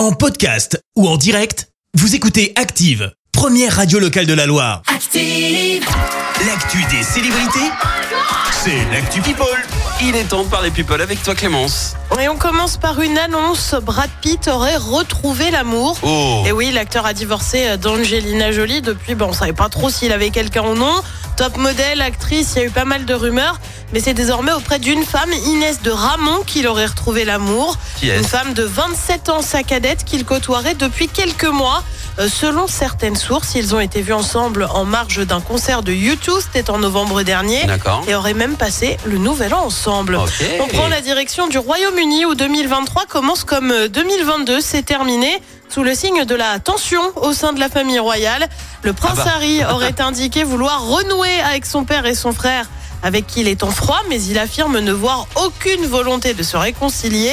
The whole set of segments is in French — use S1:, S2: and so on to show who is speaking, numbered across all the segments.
S1: En podcast ou en direct, vous écoutez Active, première radio locale de la Loire.
S2: Active.
S1: L'actu des célébrités, c'est l'actu People.
S3: Il est temps de parler people avec toi Clémence.
S4: Et on commence par une annonce. Brad Pitt aurait retrouvé l'amour.
S3: Oh
S4: Et oui, l'acteur a divorcé d'Angelina Jolie depuis, bon, on savait pas trop s'il avait quelqu'un ou non. Top modèle, actrice, il y a eu pas mal de rumeurs. Mais c'est désormais auprès d'une femme, Inès de Ramon, qu'il aurait retrouvé l'amour. Une femme de 27 ans, sa cadette, qu'il côtoierait depuis quelques mois. Euh, selon certaines sources, ils ont été vus ensemble en marge d'un concert de YouTube, c'était en novembre dernier.
S3: D'accord.
S4: Et auraient même passé le nouvel an ensemble. On prend la direction du Royaume-Uni où 2023 commence comme euh, 2022 s'est terminé sous le signe de la tension au sein de la famille royale. Le prince
S3: Ah bah.
S4: Harry aurait indiqué vouloir renouer avec son père et son frère avec qui il est en froid, mais il affirme ne voir aucune volonté de se réconcilier.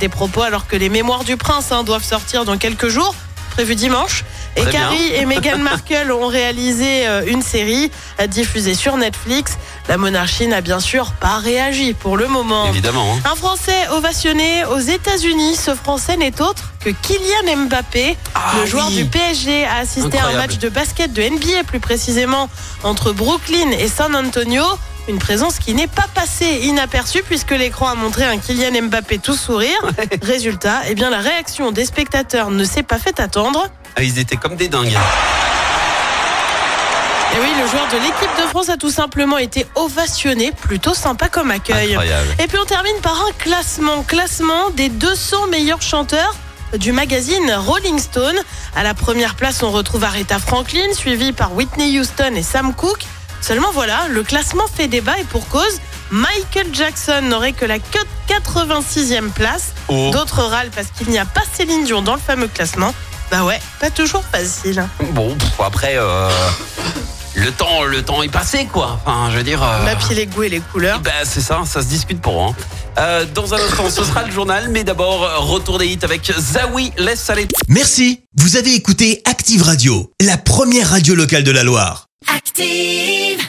S4: Des propos alors que les mémoires du prince hein, doivent sortir dans quelques jours, prévu dimanche. Et
S3: Très bien.
S4: Carrie et Meghan Markle ont réalisé euh, une série euh, diffusée sur Netflix. La monarchie n'a bien sûr pas réagi pour le moment.
S3: Évidemment. hein.
S4: Un Français ovationné aux États-Unis. Ce Français n'est autre que Kylian Mbappé.
S3: Ah
S4: le joueur
S3: oui.
S4: du PSG a assisté à un match de basket de NBA, plus précisément entre Brooklyn et San Antonio. Une présence qui n'est pas passée inaperçue puisque l'écran a montré un Kylian Mbappé tout sourire. Résultat, eh bien, la réaction des spectateurs ne s'est pas fait attendre.
S3: Ah, ils étaient comme des dingues.
S4: Et oui, le joueur de l'équipe de France a tout simplement été ovationné. Plutôt sympa comme accueil.
S3: Incroyable.
S4: Et puis on termine par un classement, classement des 200 meilleurs chanteurs du magazine Rolling Stone. À la première place, on retrouve Aretha Franklin, suivi par Whitney Houston et Sam Cooke. Seulement voilà, le classement fait débat et pour cause, Michael Jackson n'aurait que la que 86e place.
S3: Oh.
S4: D'autres râlent parce qu'il n'y a pas Céline Dion dans le fameux classement. Bah ouais, pas toujours facile.
S3: Bon, pff, après, euh, le temps, le temps est passé, quoi. Enfin, je veux dire. euh,
S4: Bah, puis les goûts et les couleurs.
S3: bah, c'est ça, ça se discute pour. Hein. Euh, dans un instant, ce sera le journal, mais d'abord, retour des hits avec Zawi. Laisse aller.
S1: Merci, vous avez écouté Active Radio, la première radio locale de la Loire.
S2: Active.